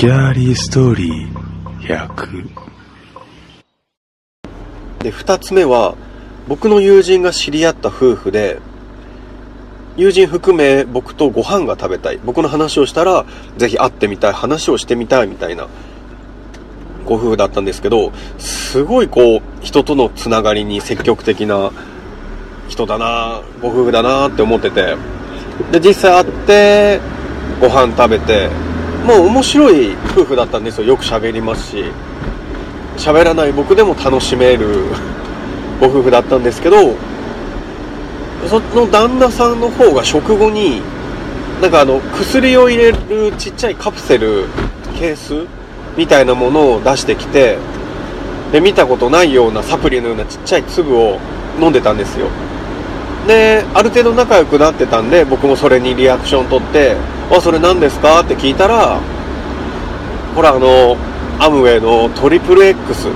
ギャーリーストーリー100で、二つ目は、僕の友人が知り合った夫婦で、友人含め僕とご飯が食べたい。僕の話をしたら、ぜひ会ってみたい。話をしてみたいみたいな、ご夫婦だったんですけど、すごいこう、人とのつながりに積極的な人だなご夫婦だなって思ってて。で、実際会って、ご飯食べて、もう面白い夫婦だったんですよ。よく喋りますし。喋らない僕でも楽しめるご 夫婦だったんですけど、その旦那さんの方が食後に、なんかあの、薬を入れるちっちゃいカプセル、ケースみたいなものを出してきて、で、見たことないようなサプリのようなちっちゃい粒を飲んでたんですよ。で、ある程度仲良くなってたんで、僕もそれにリアクション取って、あ、それ何ですか？って聞いたら、ほらあの、アムウェイのトリプル X っ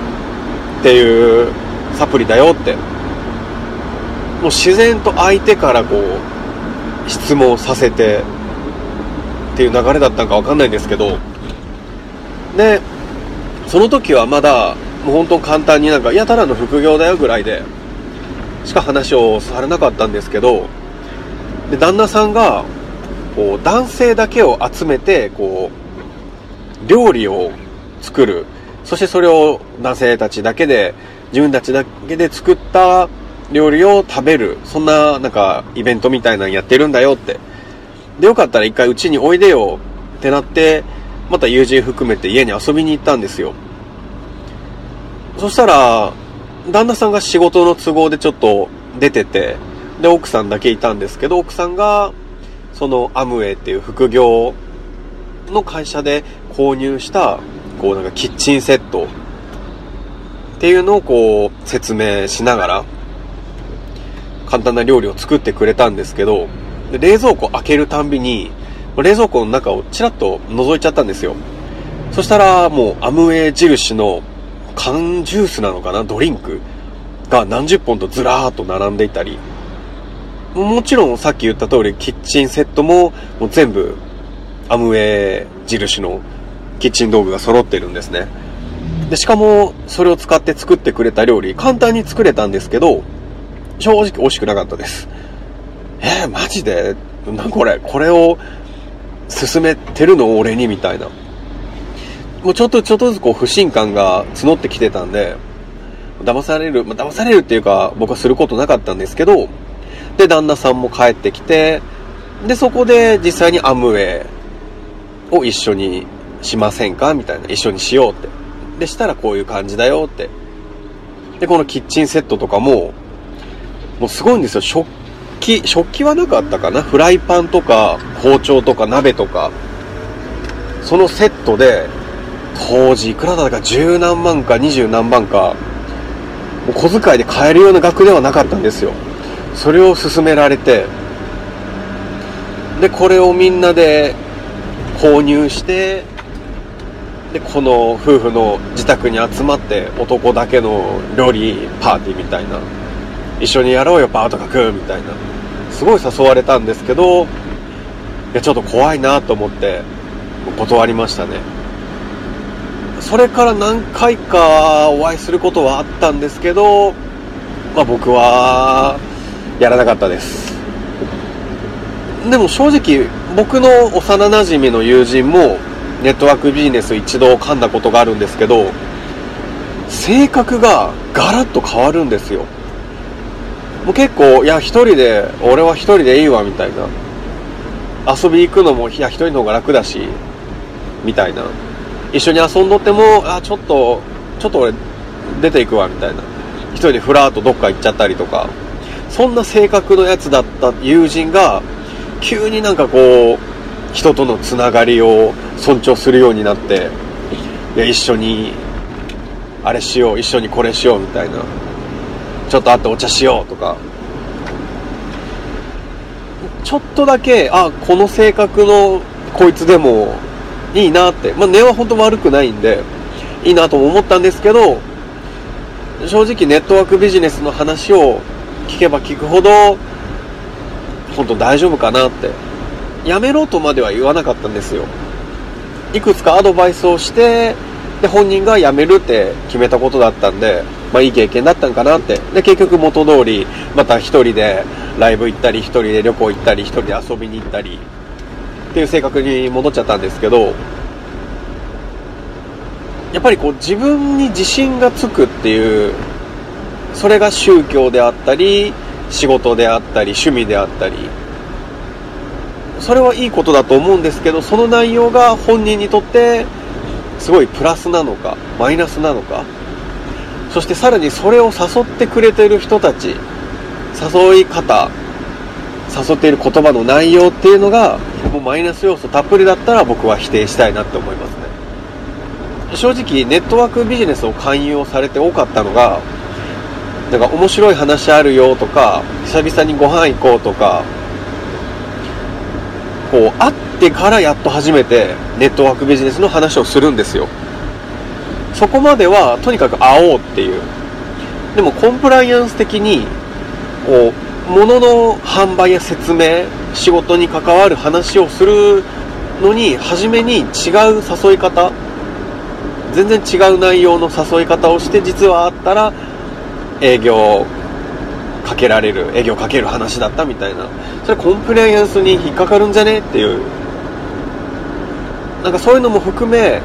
ていうサプリだよって。もう自然と相手からこう、質問させてっていう流れだったんかわかんないんですけど、で、その時はまだ、もう本当簡単になんか、いや、ただの副業だよぐらいで、しか話をされなかったんですけど、で、旦那さんが、こう、男性だけを集めて、こう、料理を作る。そしてそれを男性たちだけで、自分たちだけで作った料理を食べる。そんな、なんか、イベントみたいなのやってるんだよって。で、よかったら一回うちにおいでよってなって、また友人含めて家に遊びに行ったんですよ。そしたら、旦那さんが仕事の都合でちょっと出てて、で、奥さんだけいたんですけど、奥さんが、そのアムウェイっていう副業の会社で購入した、こうなんかキッチンセットっていうのをこう説明しながら、簡単な料理を作ってくれたんですけど、で冷蔵庫開けるたんびに、冷蔵庫の中をちらっと覗いちゃったんですよ。そしたらもうアムウェイ印の缶ジュースなのかなドリンクが何十本とずらーっと並んでいたり、もちろんさっき言った通りキッチンセットももう全部アムウェイ印のキッチン道具が揃ってるんですね。で、しかもそれを使って作ってくれた料理簡単に作れたんですけど、正直美味しくなかったです。えー、マジで？なこれこれを進めてるの？俺にみたいな。もうちょっとちょっとずつこう不信感が募ってきてたんで、騙される、まあ、騙されるっていうか僕はすることなかったんですけど、で、旦那さんも帰ってきて、で、そこで実際にアムウェイを一緒にしませんか？みたいな。一緒にしようって。で、したらこういう感じだよって。で、このキッチンセットとかも、もうすごいんですよ。食器、食器はなかったかな？フライパンとか、包丁とか鍋とか、そのセットで、当時いくらだったか十何万か二十何万か、もう小遣いで買えるような額ではなかったんですよ。それを勧められて、で、これをみんなで購入して、で、この夫婦の自宅に集まって男だけの料理パーティーみたいな、一緒にやろうよパートくみたいな、すごい誘われたんですけど、いや、ちょっと怖いなと思って、断りましたね。それから何回かお会いすることはあったんですけど、まあ僕は、やらなかったです。でも正直、僕の幼馴染の友人も、ネットワークビジネス一度噛んだことがあるんですけど、性格がガラッと変わるんですよ。もう結構、いや、一人で、俺は一人でいいわ、みたいな。遊び行くのも、いや、一人の方が楽だし、みたいな。一緒に遊んどっても、あ、ちょっと、ちょっと俺、出ていくわ、みたいな。一人でふらっとどっか行っちゃったりとか。そんな性格のやつだった友人が、急になんかこう、人とのつながりを尊重するようになって、いや、一緒に、あれしよう、一緒にこれしよう、みたいな。ちょっと会ってお茶しよう、とか。ちょっとだけ、あ、この性格のこいつでもいいなって。まあ、根は本当悪くないんで、いいなと思ったんですけど、正直ネットワークビジネスの話を聞けば聞くほど、本当大丈夫かなって。やめろとまでは言わなかったんですよ。いくつかアドバイスをしてで本人が辞めるって決めたことだったんで、まあ、いい経験だったんかなってで結局元通りまた一人でライブ行ったり一人で旅行行ったり一人で遊びに行ったりっていう性格に戻っちゃったんですけどやっぱりこう自分に自信がつくっていうそれが宗教であったり仕事であったり趣味であったりそれはいいことだと思うんですけどその内容が本人にとってすごいプラスなのかマイナスなのかそしてさらにそれを誘ってくれてる人たち誘い方誘っている言葉の内容っていうのがもうマイナス要素たっぷりだったら僕は否定したいなって思いますね。正直ネットワークビジネスを勧誘をされて多かったのがなんか面白い話あるよとか久々にご飯行こうとかこう会ってからやっと初めてネットワークビジネスの話をするんですよ。そこまではとにかく会おうっていう。でもコンプライアンス的にこう物の販売や説明仕事に関わる話をするのに初めに違う誘い方全然違う内容の誘い方をして実はあったら営業かけられる営業かける話だったみたいな。それコンプライアンスに引っかかるんじゃねっていう。なんかそういうのも含め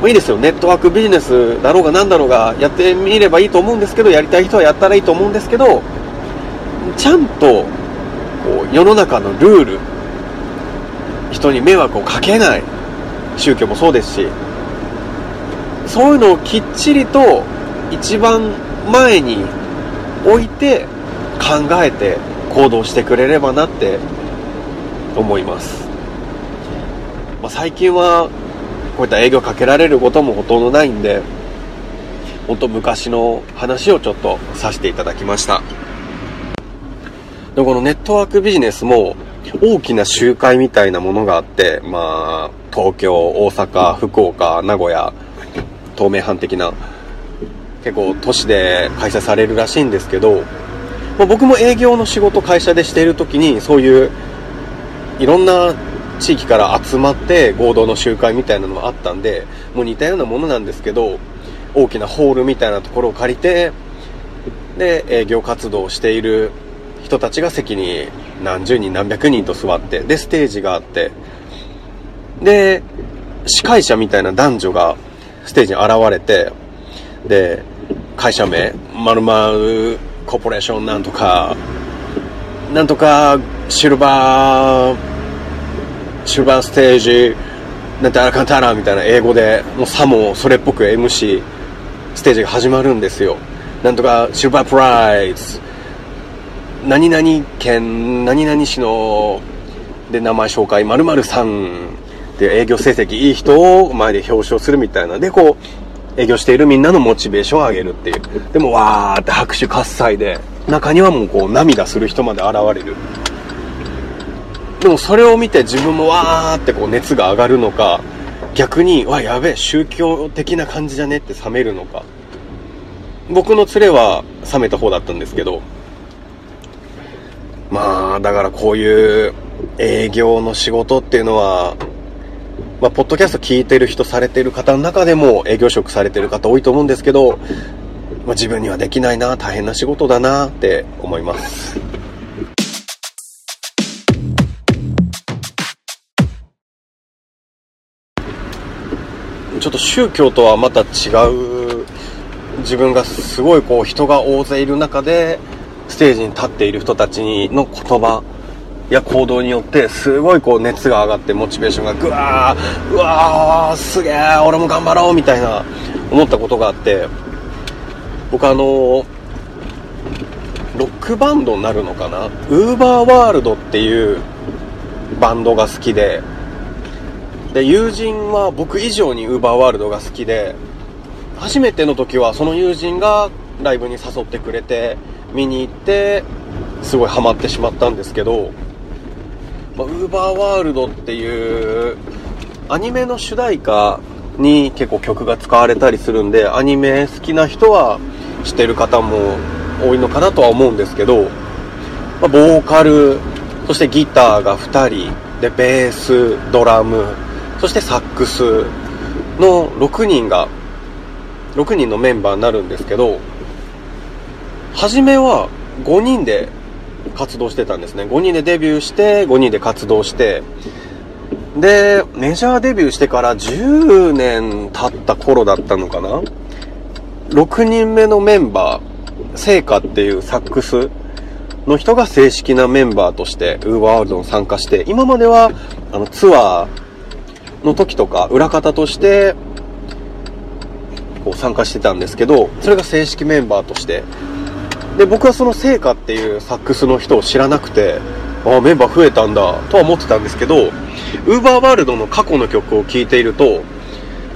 もういいですよ。ネットワークビジネスだろうが何だろうがやってみればいいと思うんですけどやりたい人はやったらいいと思うんですけどちゃんとこう世の中のルール人に迷惑をかけない宗教もそうですしそういうのをきっちりと一番前に置いて考えて行動してくれればなって思います、まあ、最近はこういった営業かけられることもほとんどないんで本当昔の話をちょっとさせていただきました。でこのネットワークビジネスも大きな集会みたいなものがあってまあ東京大阪福岡名古屋東名阪的な結構都市で開催されるらしいんですけど、まあ、僕も営業の仕事会社でしている時にそういういろんな地域から集まって合同の集会みたいなのもあったんでもう似たようなものなんですけど大きなホールみたいなところを借りてで営業活動をしている人たちが席に何十人何百人と座ってでステージがあってで司会者みたいな男女がステージに現れてで会社名まるまるコーポレーションなんとかなんとかシルバーシルバーステージなんてあらかんたらみたいな英語でもうさもそれっぽく MC ステージが始まるんですよ。なんとかシルバープライズ何々県何々市ので名前紹介まるさんで営業成績いい人を前で表彰するみたいなでこう営業しているみんなのモチベーションを上げるっていう。でもわーって拍手喝采で中にはもうこう涙する人まで現れる。でもそれを見て自分もわーってこう熱が上がるのか逆にわやべえ宗教的な感じじゃねって冷めるのか。僕の連れは冷めた方だったんですけどまあだからこういう営業の仕事っていうのはまあ、ポッドキャスト聞いてる人されてる方の中でも営業職されてる方多いと思うんですけど、まあ、自分にはできないな、大変な仕事だなって思います。ちょっと宗教とはまた違う自分がすごいこう人が大勢いる中でステージに立っている人たちの言葉や行動によってすごいこう熱が上がってモチベーションがぐわーうわーすげえ俺も頑張ろうみたいな思ったことがあって僕あのロックバンドになるのかな？ウーバーワールドっていうバンドが好きでで友人は僕以上にウーバーワールドが好きで初めての時はその友人がライブに誘ってくれて見に行ってすごいハマってしまったんですけどま、ウーバーワールドっていうアニメの主題歌に結構曲が使われたりするんでアニメ好きな人は知ってる方も多いのかなとは思うんですけど、ま、ボーカルそしてギターが2人でベースドラムそしてサックスの6人が6人のメンバーになるんですけど初めは5人で活動してたんですね。5人でデビューして5人で活動して。でメジャーデビューしてから10年経った頃だったのかな。6人目のメンバー聖火っていうサックスの人が正式なメンバーとしてウーバーワールドに参加して今まではあのツアーの時とか裏方としてこう参加してたんですけどそれが正式メンバーとしてで僕はその聖火っていうサックスの人を知らなくてああメンバー増えたんだとは思ってたんですけどウーバーワールドの過去の曲を聴いていると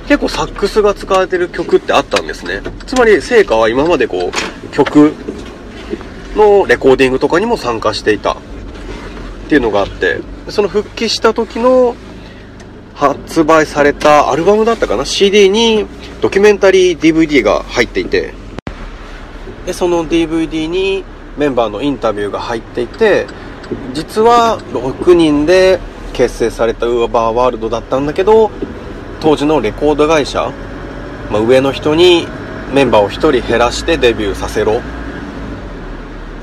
結構サックスが使われてる曲ってあったんですね。つまり聖火は今までこう曲のレコーディングとかにも参加していた。っていうのがあってその復帰した時の発売されたアルバムだったかな？CD にドキュメンタリー DVD が入っていてでその DVD にメンバーのインタビューが入っていて実は6人で結成されたウーバーワールドだったんだけど当時のレコード会社、まあ、上の人にメンバーを1人減らしてデビューさせろっ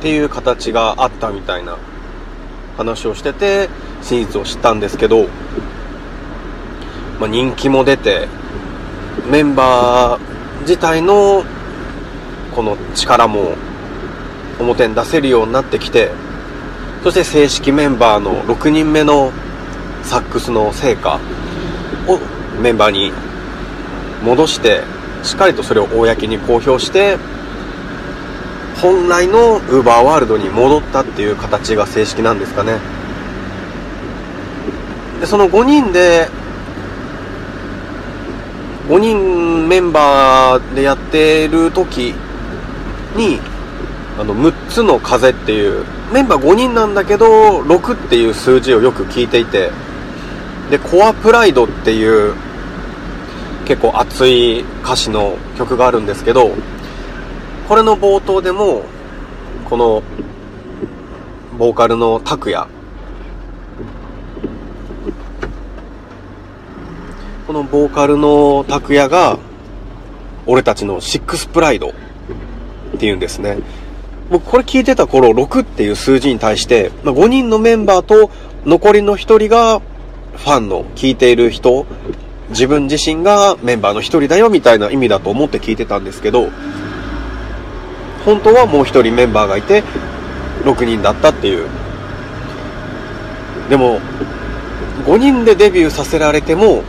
ていう形があったみたいな話をしてて真実を知ったんですけど、まあ、人気も出てメンバー自体のこの力も表に出せるようになってきてそして正式メンバーの6人目のサックスの成果をメンバーに戻してしっかりとそれを公に公表して本来のウーバーワールドに戻ったっていう形が正式なんですかね。でその5人で5人メンバーでやってる時にあの6つの風っていうメンバー5人なんだけど6っていう数字をよく聞いていてでコアプライドっていう結構熱い歌詞の曲があるんですけどこれの冒頭でもこのボーカルの拓也このボーカルの拓也が俺たちのシックスプライドっていうんですね。僕これ聞いてた頃6っていう数字に対してま5人のメンバーと残りの1人がファンの聞いている人自分自身がメンバーの1人だよみたいな意味だと思って聞いてたんですけど本当はもう1人メンバーがいて6人だったっていう。でも5人でデビューさせられても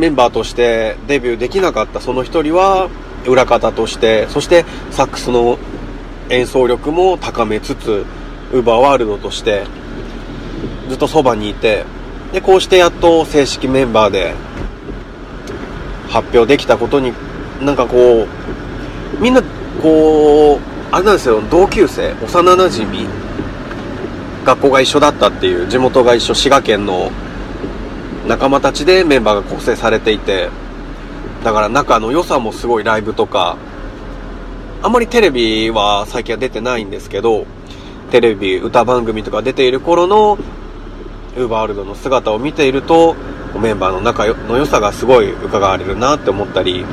メンバーとしてデビューできなかったその1人は裏方としてそしてサックスの演奏力も高めつつウーバーワールドとしてずっとそばにいてでこうしてやっと正式メンバーで発表できたことになんかこうみんなこうあれなんですよ同級生幼なじみ学校が一緒だったっていう地元が一緒滋賀県の仲間たちでメンバーが構成されていてだから仲の良さもすごいライブとかあんまりテレビは最近は出てないんですけどテレビ歌番組とか出ている頃のウーバーワールドの姿を見ているとメンバーの仲の良さがすごい伺われるなって思ったり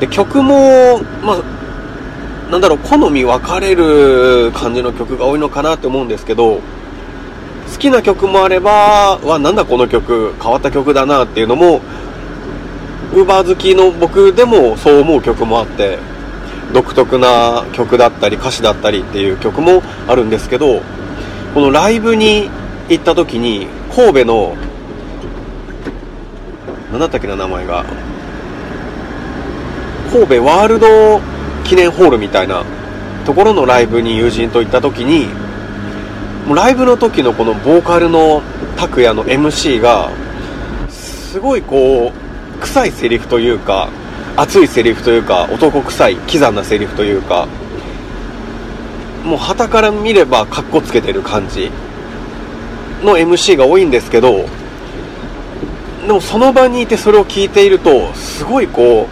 で曲もまあなんだろう好み分かれる感じの曲が多いのかなって思うんですけど好きな曲もあればわなんだこの曲変わった曲だなっていうのもウーバー好きの僕でもそう思う曲もあって独特な曲だったり歌詞だったりっていう曲もあるんですけどこのライブに行った時に神戸の何だったっけな名前が神戸ワールド記念ホールみたいなところのライブに友人と行った時にもうライブの時のこのボーカルの拓也の MC がすごいこう臭いセリフというか熱いセリフというか男臭いキザなセリフというかもう旗から見ればカッコつけてる感じの MC が多いんですけどでもその場にいてそれを聞いているとすごいこ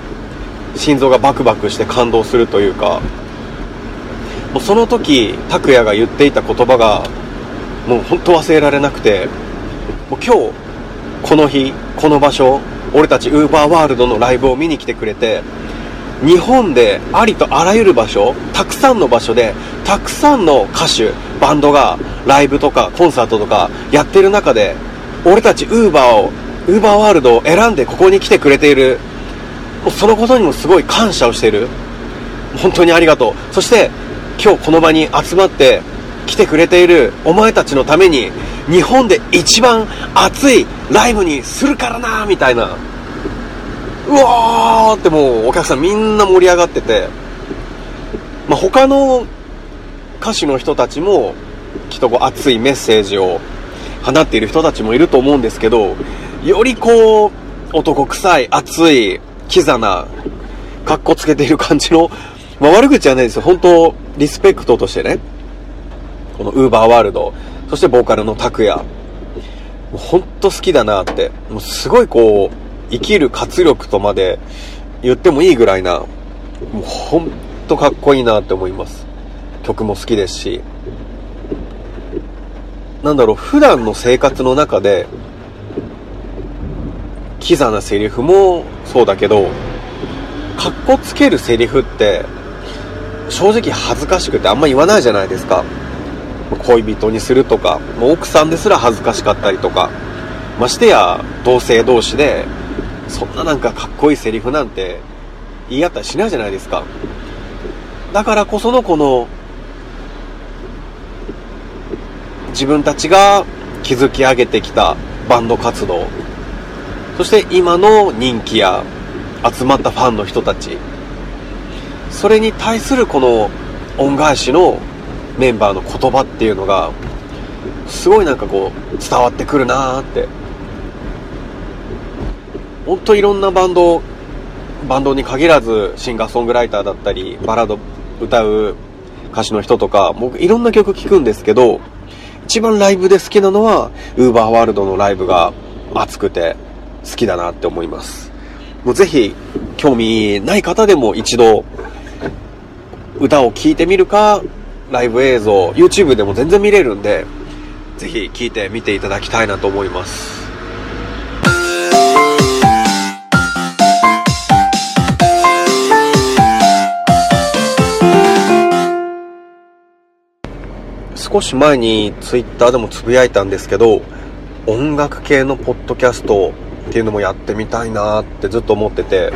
う心臓がバクバクして感動するというかもうその時拓哉が言っていた言葉がもう本当忘れられなくてもう今日この日この場所俺たちウーバーワールドのライブを見に来てくれて日本でありとあらゆる場所たくさんの場所でたくさんの歌手バンドがライブとかコンサートとかやってる中で俺たちウーバーをウーバーワールドを選んでここに来てくれている。もうそのことにもすごい感謝をしている。本当にありがとう。そして今日この場に集まって来てくれているお前たちのために日本で一番熱いライブにするからなみたいな。うわーってもうお客さんみんな盛り上がってて、まあ、他の歌手の人たちもきっとこう熱いメッセージを放っている人たちもいると思うんですけどよりこう男臭い熱いキザな格好つけている感じの、まあ、悪口はないですよ。本当リスペクトとしてね。このウーバーワールドそしてボーカルの拓也もう本当好きだなってもうすごいこう生きる活力とまで言ってもいいぐらいな、もうほんとかっこいいなって思います。曲も好きですし。なんだろう、普段の生活の中で、キザなセリフもそうだけど、かっこつけるセリフって、正直恥ずかしくてあんま言わないじゃないですか。恋人にするとか、もう奥さんですら恥ずかしかったりとか、ましてや同性同士でそんななんかかっこいいセリフなんて言い合ったりしないじゃないですか。だからこそのこの、自分たちが築き上げてきたバンド活動、そして今の人気や集まったファンの人たち、それに対するこの恩返しのメンバーの言葉っていうのが、すごいなんかこう伝わってくるなーって本当いろんなバンド、バンドに限らずシンガーソングライターだったり、バラード歌う歌手の人とか、僕いろんな曲聴くんですけど、一番ライブで好きなのは、ウーバーワールドのライブが熱くて好きだなって思います。もうぜひ、興味ない方でも一度、歌を聴いてみるか、ライブ映像、YouTube でも全然見れるんで、ぜひ聴いてみていただきたいなと思います。少し前にツイッターでもつぶやいたんですけど、音楽系のポッドキャストっていうのもやってみたいなってずっと思ってて、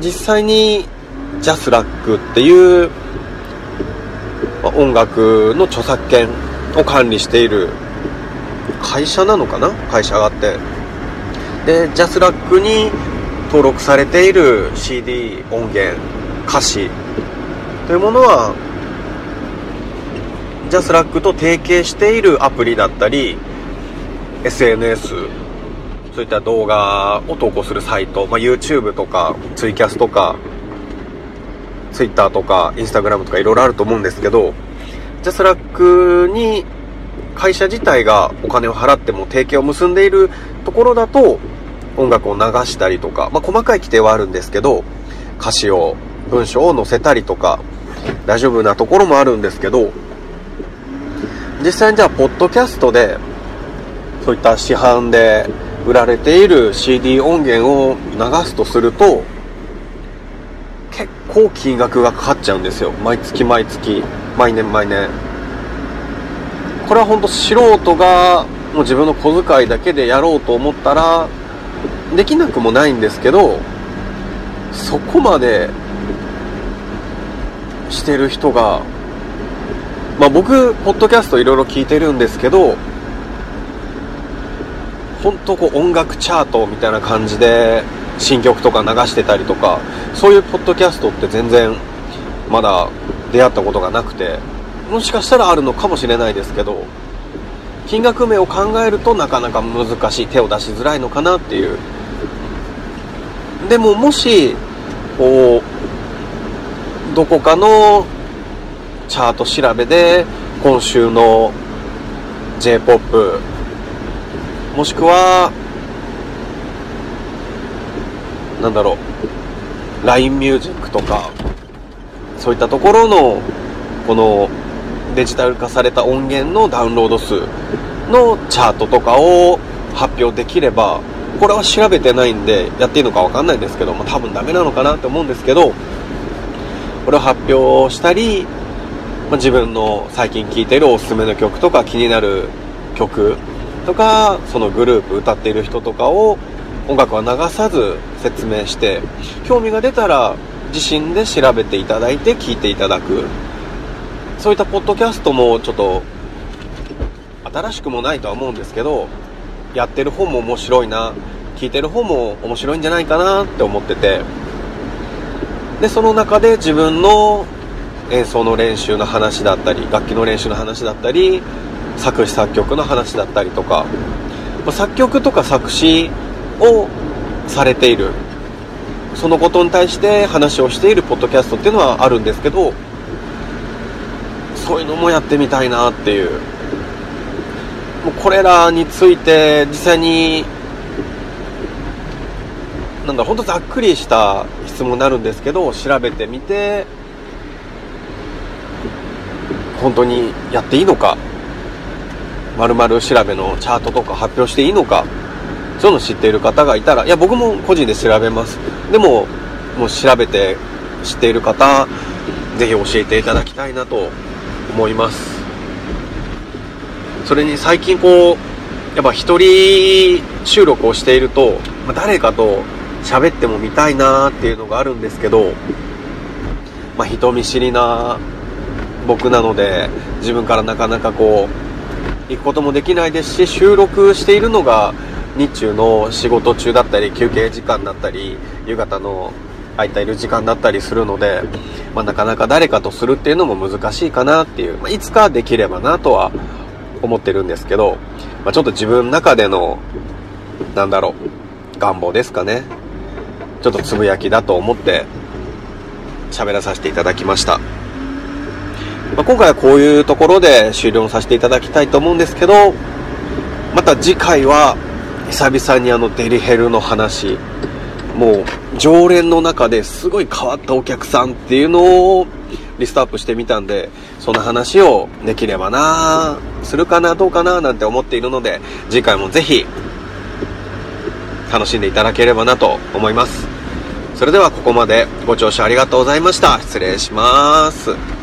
実際にジャスラックっていう、音楽の著作権を管理している会社なのかな会社があって。で、 JASRAC に登録されている CD 音源、歌詞というものは JASRAC と提携しているアプリだったり SNS そういった動画を投稿するサイト、まあ、YouTube とかツイキャスとか Twitter とか Instagram とかいろいろあると思うんですけどじゃあスラックに会社自体がお金を払っても提携を結んでいるところだと音楽を流したりとか、まあ、細かい規定はあるんですけど歌詞を文章を載せたりとか大丈夫なところもあるんですけど実際にじゃあ、ポッドキャストで、そういった市販で売られている CD 音源を流すとすると、結構金額がかかっちゃうんですよ。毎月毎月、毎年毎年。これは本当素人がもう自分の小遣いだけでやろうと思ったら、できなくもないんですけど、そこまでしてる人がまあ、僕、ポッドキャストいろいろ聞いてるんですけど、本当こう音楽チャートみたいな感じで新曲とか流してたりとか、そういうポッドキャストって全然まだ出会ったことがなくて、もしかしたらあるのかもしれないですけど、金額面を考えるとなかなか難しい、手を出しづらいのかなっていう。でももし、こう、どこかのチャート調べで今週の J-POP もしくはなんだろう。LINE ミュージックとかそういったところのこのデジタル化された音源のダウンロード数のチャートとかを発表できればこれは調べてないんでやっていいのか分かんないんですけど、まあ、多分ダメなのかなって思うんですけどこれを発表したり、まあ、自分の最近聴いてるおすすめの曲とか気になる曲とかそのグループ歌っている人とかを音楽は流さず説明して興味が出たら自身で調べていただいて聞いていただく。そういったポッドキャストもちょっと新しくもないとは思うんですけどやってる方も面白いな聞いてる方も面白いんじゃないかなって思ってて。でその中で自分の演奏の練習の話だったり楽器の練習の話だったり作詞作曲の話だったりとか。作曲とか作詞をされている。そのことに対して話をしているポッドキャストっていうのはあるんですけどそういうのもやってみたいなっていう。もうこれらについて実際になんだ本当ざっくりした質問になるんですけど調べてみて本当にやっていいのかまるまる調べのチャートとか発表していいのかそういうの知っている方がいたらいや僕も個人で調べます。でももう調べて知っている方ぜひ教えていただきたいなと思います。それに最近こうやっぱ一人収録をしていると、まあ、誰かと喋ってもみたいなっていうのがあるんですけど、まあ、人見知りな僕なので自分からなかなかこう行くこともできないですし収録しているのが日中の仕事中だったり休憩時間だったり夕方の空いている時間だったりするので、まあ、なかなか誰かとするっていうのも難しいかなっていう、まあ、いつかできればなとは思ってるんですけど、まあ、ちょっと自分の中でのなんだろう願望ですかね。ちょっとつぶやきだと思って喋らさせていただきました、まあ、今回はこういうところで終了させていただきたいと思うんですけどまた次回は久々にあのデリヘルの話。もう常連の中ですごい変わったお客さんっていうのをリストアップしてみたんでその話をできればなするかなどうかななんて思っているので次回もぜひ楽しんでいただければなと思います。それではここまでご聴取ありがとうございました。失礼します。